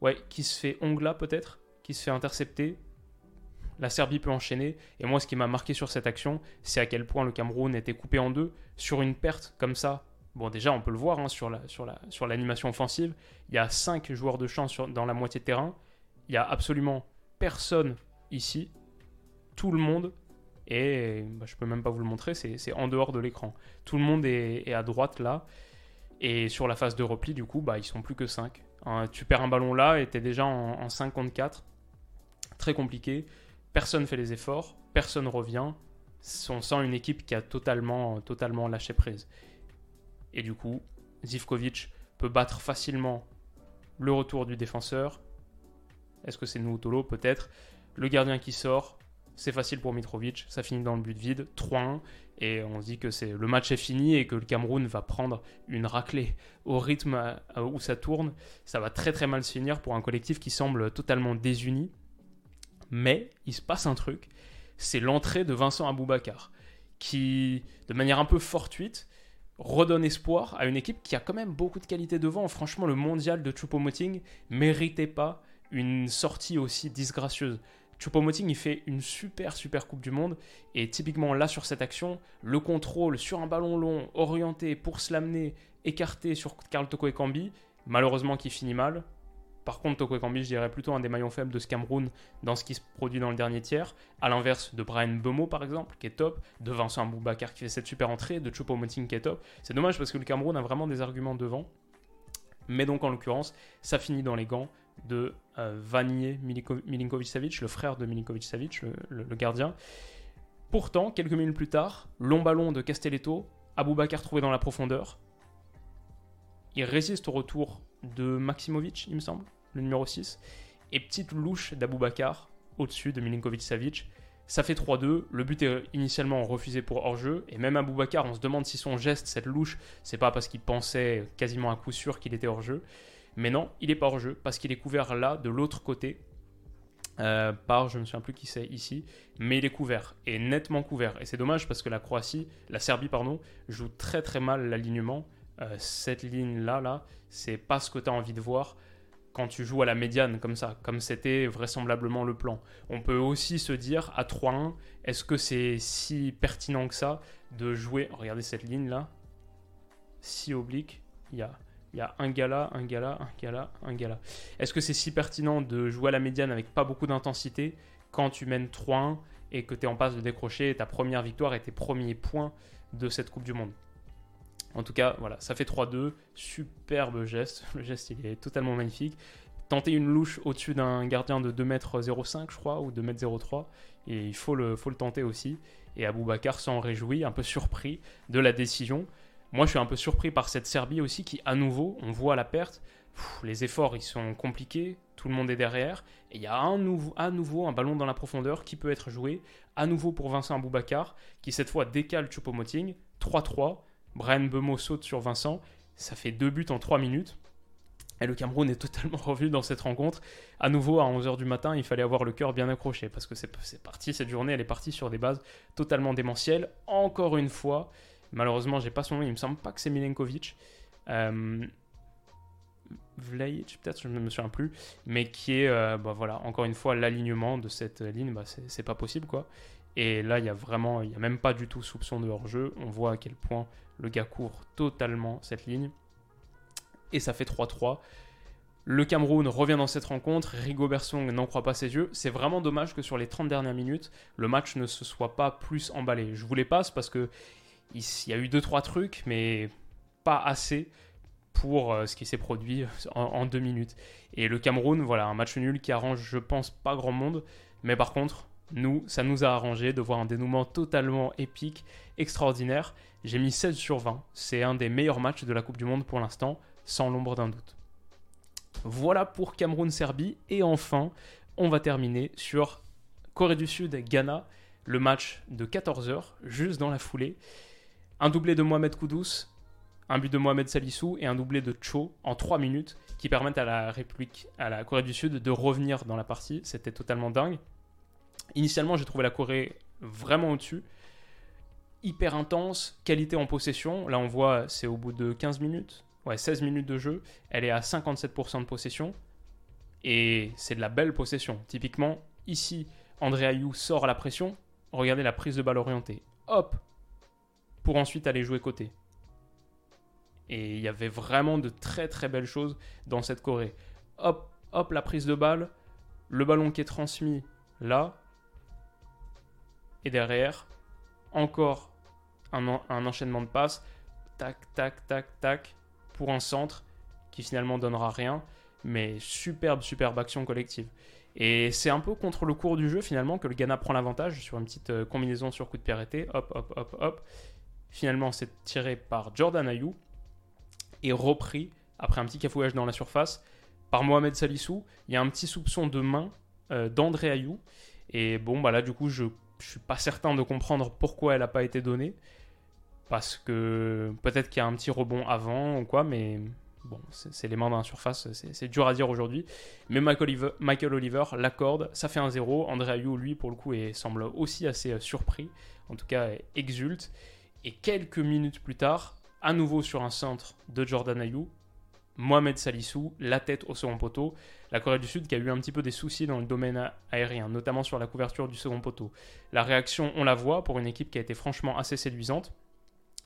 Ouais, qui se fait ongla peut-être, qui se fait intercepter? La Serbie peut enchaîner. Et moi, ce qui m'a marqué sur cette action, c'est à quel point le Cameroun était coupé en deux sur une perte comme ça. Bon, déjà, on peut le voir hein, sur la sur la sur l'animation offensive. Il y a cinq joueurs de champ dans la moitié de terrain. Il y a absolument personne ici. Tout le monde et bah, je peux même pas vous le montrer, c'est en dehors de l'écran. Tout le monde est, à droite là. Et sur la phase de repli, du coup, bah, ils sont plus que 5. tu perds un ballon là et tu es déjà en, 5 contre 4. Très compliqué. Personne fait les efforts, personne revient. On sent une équipe qui a totalement, totalement lâché prise. Et du coup, Zivkovic peut battre facilement le retour du défenseur. Est-ce que c'est Noutolo Peut-être. Le gardien qui sort, c'est facile pour Mitrovic, ça finit dans le but vide, 3-1, et on dit que c'est le match est fini et que le Cameroun va prendre une raclée au rythme où ça tourne. Ça va très très mal se finir pour un collectif qui semble totalement désuni. Mais il se passe un truc, c'est l'entrée de Vincent Aboubakar, qui, de manière un peu fortuite, redonne espoir à une équipe qui a quand même beaucoup de qualité devant. Franchement, le mondial de Choupo-Moting méritait pas une sortie aussi disgracieuse. Choupo-Moting, il fait une super super Coupe du Monde et typiquement là sur cette action, le contrôle sur un ballon long, orienté pour se l'amener, écarté sur Karl Toko Ekambi, malheureusement qui finit mal. Par contre, Toko Ekambi, je dirais plutôt un des maillons faibles de ce Cameroun dans ce qui se produit dans le dernier tiers, à l'inverse de Brian Bemo par exemple, qui est top, de Vincent Boubacar qui fait cette super entrée, de Choupo-Moting qui est top. C'est dommage parce que le Cameroun a vraiment des arguments devant. Mais donc en l'occurrence, ça finit dans les gants de euh, Vanier Milinkovic-Savic, le frère de Milinkovic-Savic, le, gardien. Pourtant, quelques minutes plus tard, long ballon de Castelletto, Aboubakar trouvé dans la profondeur. Il résiste au retour de Maximovic, il me semble, le numéro 6. Et petite louche d'Aboubacar au-dessus de Milinkovic-Savic. Ça fait 3-2. Le but est initialement refusé pour hors-jeu. Et même Aboubakar, on se demande si son geste, cette louche, c'est pas parce qu'il pensait quasiment à coup sûr qu'il était hors-jeu. Mais non, il est pas hors jeu parce qu'il est couvert là, de l'autre côté, euh, par, je ne me souviens plus qui c'est ici, mais il est couvert, et nettement couvert. Et c'est dommage parce que la Croatie, la Serbie, pardon, joue très très mal l'alignement. Euh, cette ligne-là, là, c'est pas ce que tu as envie de voir quand tu joues à la médiane comme ça, comme c'était vraisemblablement le plan. On peut aussi se dire à 3-1, est-ce que c'est si pertinent que ça de jouer, regardez cette ligne là, si oblique, il y a Il y a un gala, un gala, un gala, un gala. Est-ce que c'est si pertinent de jouer à la médiane avec pas beaucoup d'intensité quand tu mènes 3-1 et que tu es en passe de décrocher ta première victoire et tes premiers points de cette Coupe du Monde? En tout cas, voilà, ça fait 3-2. Superbe geste. Le geste, il est totalement magnifique. Tenter une louche au-dessus d'un gardien de 2m05, je crois, ou 2m03. Et il faut le, faut le tenter aussi. Et Aboubacar s'en réjouit, un peu surpris de la décision. Moi, je suis un peu surpris par cette Serbie aussi qui, à nouveau, on voit la perte. les efforts, ils sont compliqués. Tout le monde est derrière. Et il y a un nouveau, à nouveau un ballon dans la profondeur qui peut être joué. À nouveau pour Vincent Aboubacar, qui cette fois décale Choupo-Moting. 3-3. Brian Bemo saute sur Vincent. Ça fait deux buts en 3 minutes. Et le Cameroun est totalement revenu dans cette rencontre. À nouveau, à 11h du matin, il fallait avoir le cœur bien accroché parce que c'est parti, cette journée, elle est partie sur des bases totalement démentielles. Encore une fois, Malheureusement, j'ai pas son nom, il me semble pas que c'est Milenkovic. Euh, peut-être, je ne me souviens plus, mais qui est, euh, bah voilà, encore une fois, l'alignement de cette ligne, bah, c'est pas possible, quoi. Et là, il y a vraiment, il y a même pas du tout soupçon de hors-jeu. On voit à quel point le gars court totalement cette ligne. Et ça fait 3-3. Le Cameroun revient dans cette rencontre. Rigo Bersong n'en croit pas ses yeux. C'est vraiment dommage que sur les 30 dernières minutes, le match ne se soit pas plus emballé. Je vous les passe parce que il y a eu deux trois trucs, mais pas assez pour euh, ce qui s'est produit en, deux minutes. Et le Cameroun, voilà, un match nul qui arrange, je pense, pas grand monde. Mais par contre, nous, ça nous a arrangé de voir un dénouement totalement épique, extraordinaire. J'ai mis 16 sur 20. C'est un des meilleurs matchs de la Coupe du Monde pour l'instant, sans l'ombre d'un doute. Voilà pour Cameroun-Serbie. Et enfin, on va terminer sur Corée du Sud-Ghana, le match de 14h, juste dans la foulée. Un doublé de Mohamed Koudous, un but de Mohamed Salissou et un doublé de Cho en 3 minutes qui permettent à la République, à la Corée du Sud de revenir dans la partie. C'était totalement dingue. Initialement, j'ai trouvé la Corée vraiment au-dessus. Hyper intense, qualité en possession. Là, on voit, c'est au bout de 15 minutes, ouais, 16 minutes de jeu. Elle est à 57% de possession. Et c'est de la belle possession. Typiquement, ici, André Ayou sort à la pression. Regardez la prise de balle orientée. Hop, pour ensuite aller jouer côté. Et il y avait vraiment de très très belles choses dans cette Corée. Hop, hop, la prise de balle, le ballon qui est transmis là, et derrière, encore un, enchaînement de passes, tac, tac, tac, tac, pour un centre qui finalement donnera rien, mais superbe, superbe action collective. Et c'est un peu contre le cours du jeu finalement que le Ghana prend l'avantage sur une petite euh, combinaison sur coup de pied arrêté, hop, hop, hop, hop, Finalement, c'est tiré par Jordan Ayou et repris après un petit cafouillage dans la surface par Mohamed Salissou. Il y a un petit soupçon de main euh, d'André Ayou. Et bon, bah là, du coup, je ne suis pas certain de comprendre pourquoi elle n'a pas été donnée. Parce que peut-être qu'il y a un petit rebond avant ou quoi, mais bon, c'est les mains dans la surface, c'est dur à dire aujourd'hui. Mais Michael Oliver, l'accorde, ça fait un 0. André Ayou, lui, pour le coup, semble aussi assez euh, surpris, en tout cas, exulte. Et quelques minutes plus tard, à nouveau sur un centre de Jordan Ayou, Mohamed Salissou, la tête au second poteau. La Corée du Sud qui a eu un petit peu des soucis dans le domaine aérien, notamment sur la couverture du second poteau. La réaction, on la voit pour une équipe qui a été franchement assez séduisante,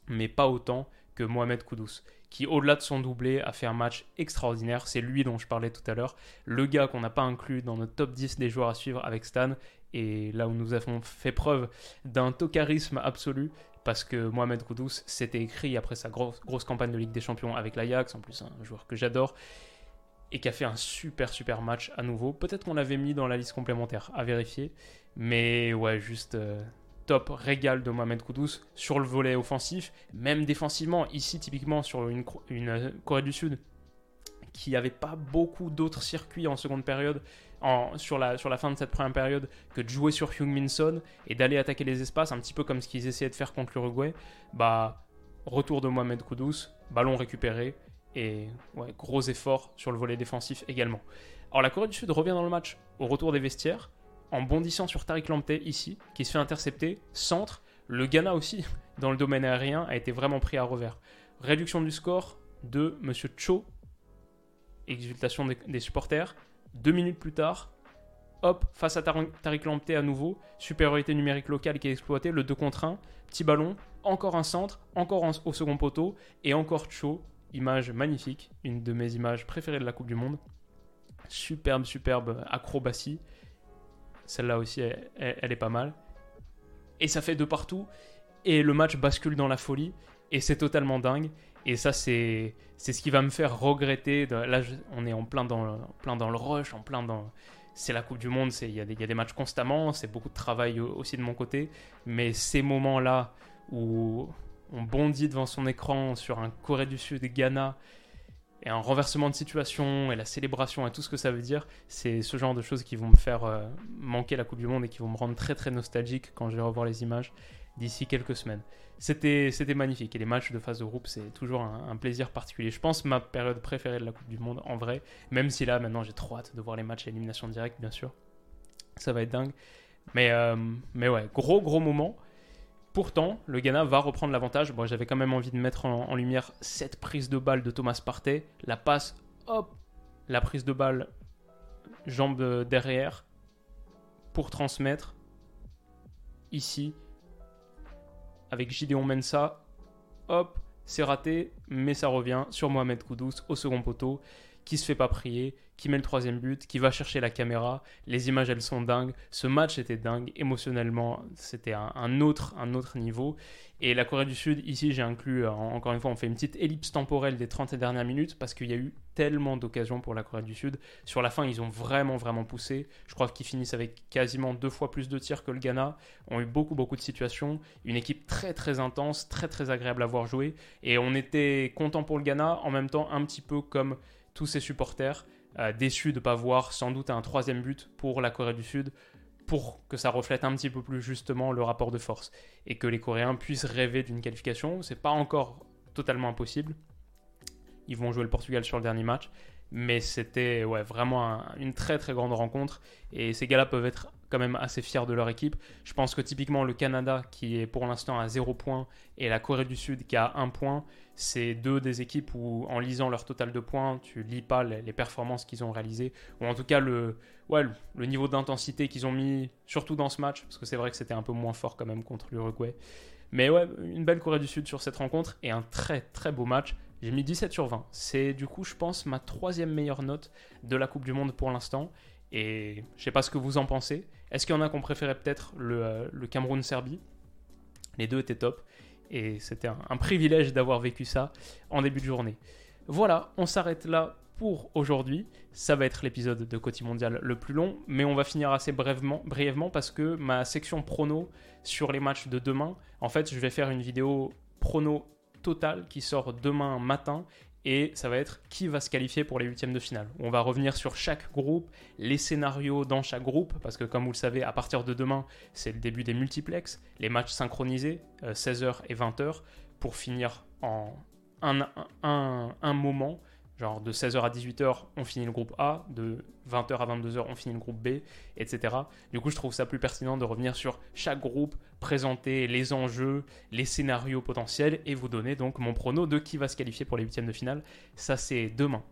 mais pas autant que Mohamed Koudous, qui au-delà de son doublé a fait un match extraordinaire. C'est lui dont je parlais tout à l'heure, le gars qu'on n'a pas inclus dans notre top 10 des joueurs à suivre avec Stan, et là où nous avons fait preuve d'un tocarisme absolu, parce que Mohamed Koudous s'était écrit après sa grosse, campagne de Ligue des Champions avec l'Ajax, en plus un joueur que j'adore, et qui a fait un super super match à nouveau. Peut-être qu'on l'avait mis dans la liste complémentaire, à vérifier, mais ouais, juste euh, top régal de Mohamed Koudous sur le volet offensif, même défensivement, ici typiquement sur une, une euh, Corée du Sud qui n'avait pas beaucoup d'autres circuits en seconde période sur, la, sur la fin de cette première période que de jouer sur Minson et d'aller attaquer les espaces, un petit peu comme ce qu'ils essayaient de faire contre l'Uruguay, bah, retour de Mohamed Koudous, ballon récupéré et ouais, gros effort sur le volet défensif également. Alors la Corée du Sud revient dans le match au retour des vestiaires en bondissant sur Tariq Lamptey ici, qui se fait intercepter, centre. Le Ghana aussi, dans le domaine aérien, a été vraiment pris à revers. Réduction du score de M. Cho, exultation des supporters. Deux minutes plus tard, hop, face à Tariq Lamptey à nouveau, supériorité numérique locale qui est exploitée, le 2 contre 1, petit ballon, encore un centre, encore au second poteau, et encore Cho image magnifique, une de mes images préférées de la Coupe du Monde. Superbe, superbe acrobatie. Celle-là aussi, elle, elle est pas mal. Et ça fait de partout. Et le match bascule dans la folie. Et c'est totalement dingue. Et ça, c'est ce qui va me faire regretter. Là, on est en plein dans, plein dans le rush, en plein dans. C'est la Coupe du Monde, il y, y a des matchs constamment, c'est beaucoup de travail aussi de mon côté. Mais ces moments-là où on bondit devant son écran sur un Corée du Sud, Ghana, et un renversement de situation, et la célébration, et tout ce que ça veut dire, c'est ce genre de choses qui vont me faire euh, manquer la Coupe du Monde et qui vont me rendre très très nostalgique quand je vais revoir les images d'ici quelques semaines. C'était, magnifique. Et les matchs de phase de groupe, c'est toujours un, plaisir particulier. Je pense ma période préférée de la Coupe du Monde, en vrai. Même si là, maintenant, j'ai trop hâte de voir les matchs à élimination directe, bien sûr. Ça va être dingue. Mais, euh, mais ouais, gros, gros moment. Pourtant, le Ghana va reprendre l'avantage. Bon, j'avais quand même envie de mettre en, lumière cette prise de balle de Thomas Partey. La passe, hop, la prise de balle, jambe derrière, pour transmettre. Ici, avec Gideon Mensa. Hop, c'est raté, mais ça revient sur Mohamed Koudous au second poteau, qui se fait pas prier, qui met le troisième but, qui va chercher la caméra. Les images, elles sont dingues. Ce match était dingue. Émotionnellement, c'était un, autre, un autre niveau. Et la Corée du Sud, ici, j'ai inclus, euh, encore une fois, on fait une petite ellipse temporelle des 30 dernières minutes parce qu'il y a eu tellement d'occasions pour la Corée du Sud. Sur la fin, ils ont vraiment, vraiment poussé. Je crois qu'ils finissent avec quasiment deux fois plus de tirs que le Ghana. Ont eu beaucoup, beaucoup de situations. Une équipe très, très intense, très, très agréable à voir jouer. Et on était content pour le Ghana, en même temps, un petit peu comme tous ses supporters. Euh, déçu de ne pas voir sans doute un troisième but pour la Corée du Sud pour que ça reflète un petit peu plus justement le rapport de force et que les Coréens puissent rêver d'une qualification. C'est pas encore totalement impossible. Ils vont jouer le Portugal sur le dernier match, mais c'était ouais, vraiment une très très grande rencontre et ces gars-là peuvent être quand même assez fiers de leur équipe. Je pense que typiquement le Canada qui est pour l'instant à 0 points et la Corée du Sud qui a 1 point, c'est deux des équipes où en lisant leur total de points, tu lis pas les, performances qu'ils ont réalisées ou en tout cas le, ouais, le niveau d'intensité qu'ils ont mis surtout dans ce match parce que c'est vrai que c'était un peu moins fort quand même contre l'Uruguay. Mais ouais, une belle Corée du Sud sur cette rencontre et un très très beau match. J'ai mis 17 sur 20. C'est du coup, je pense, ma troisième meilleure note de la Coupe du Monde pour l'instant. Et je sais pas ce que vous en pensez. Est-ce qu'il y en a qu'on préférait peut-être le, euh, le Cameroun-Serbie? Les deux étaient top. Et c'était un, privilège d'avoir vécu ça en début de journée. Voilà, on s'arrête là pour aujourd'hui. Ça va être l'épisode de Côté Mondial le plus long, mais on va finir assez brièvement, brièvement parce que ma section prono sur les matchs de demain, en fait, je vais faire une vidéo prono totale qui sort demain matin et ça va être qui va se qualifier pour les huitièmes de finale. On va revenir sur chaque groupe, les scénarios dans chaque groupe, parce que comme vous le savez, à partir de demain, c'est le début des multiplex, les matchs synchronisés, 16h euh, et 20h, pour finir en un, un moment Genre de 16h à 18h, on finit le groupe A, de 20h à 22h, on finit le groupe B, etc. Du coup, je trouve ça plus pertinent de revenir sur chaque groupe, présenter les enjeux, les scénarios potentiels et vous donner donc mon prono de qui va se qualifier pour les huitièmes de finale. Ça, c'est demain.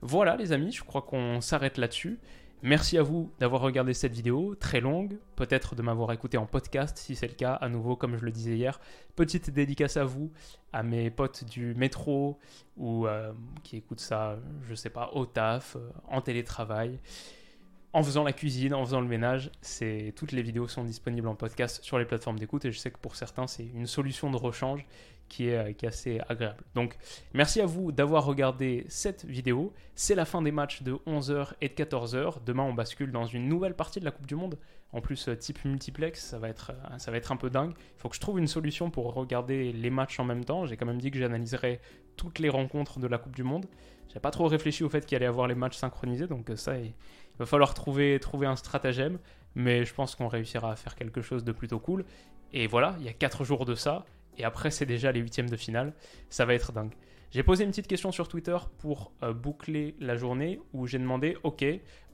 Voilà les amis, je crois qu'on s'arrête là-dessus. Merci à vous d'avoir regardé cette vidéo, très longue, peut-être de m'avoir écouté en podcast si c'est le cas, à nouveau comme je le disais hier. Petite dédicace à vous, à mes potes du métro ou euh, qui écoutent ça, je sais pas, au taf, euh, en télétravail, en faisant la cuisine, en faisant le ménage. Toutes les vidéos sont disponibles en podcast sur les plateformes d'écoute et je sais que pour certains c'est une solution de rechange qui est, euh, qui est assez agréable. Donc merci à vous d'avoir regardé cette vidéo. C'est la fin des matchs de 11h et de 14h. Demain on bascule dans une nouvelle partie de la Coupe du Monde. En plus euh, type multiplex, ça va, être, euh, ça va être un peu dingue. Il faut que je trouve une solution pour regarder les matchs en même temps. J'ai quand même dit que j'analyserais toutes les rencontres de la Coupe du Monde. J'ai pas trop réfléchi au fait qu'il allait y avoir les matchs synchronisés, donc ça, il va falloir trouver, trouver un stratagème. Mais je pense qu'on réussira à faire quelque chose de plutôt cool. Et voilà, il y a 4 jours de ça. Et après, c'est déjà les huitièmes de finale. Ça va être dingue. J'ai posé une petite question sur Twitter pour euh, boucler la journée où j'ai demandé Ok,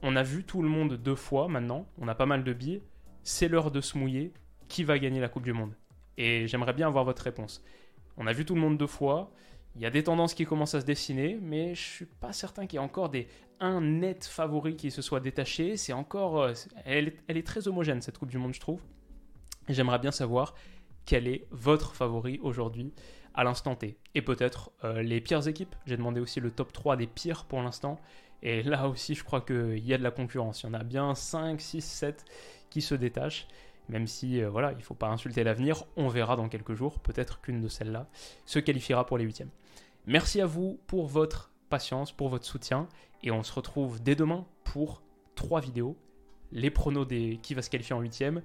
on a vu tout le monde deux fois maintenant, on a pas mal de billes, c'est l'heure de se mouiller. Qui va gagner la Coupe du Monde? Et j'aimerais bien avoir votre réponse. On a vu tout le monde deux fois, il y a des tendances qui commencent à se dessiner, mais je suis pas certain qu'il y ait encore des un net favori qui se soit détaché. C'est encore, euh, elle, elle est très homogène cette Coupe du Monde, je trouve. J'aimerais bien savoir quel est votre favori aujourd'hui à l'instant T. Et peut-être euh, les pires équipes. J'ai demandé aussi le top 3 des pires pour l'instant. Et là aussi, je crois qu'il y a de la concurrence. Il y en a bien 5, 6, 7 qui se détachent. Même si, euh, voilà, il ne faut pas insulter l'avenir. On verra dans quelques jours. Peut-être qu'une de celles-là se qualifiera pour les huitièmes. Merci à vous pour votre patience, pour votre soutien. Et on se retrouve dès demain pour trois vidéos. Les pronos des qui va se qualifier en huitième,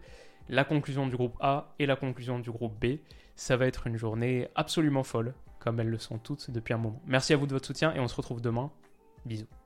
la conclusion du groupe A et la conclusion du groupe B. Ça va être une journée absolument folle, comme elles le sont toutes depuis un moment. Merci à vous de votre soutien et on se retrouve demain. Bisous.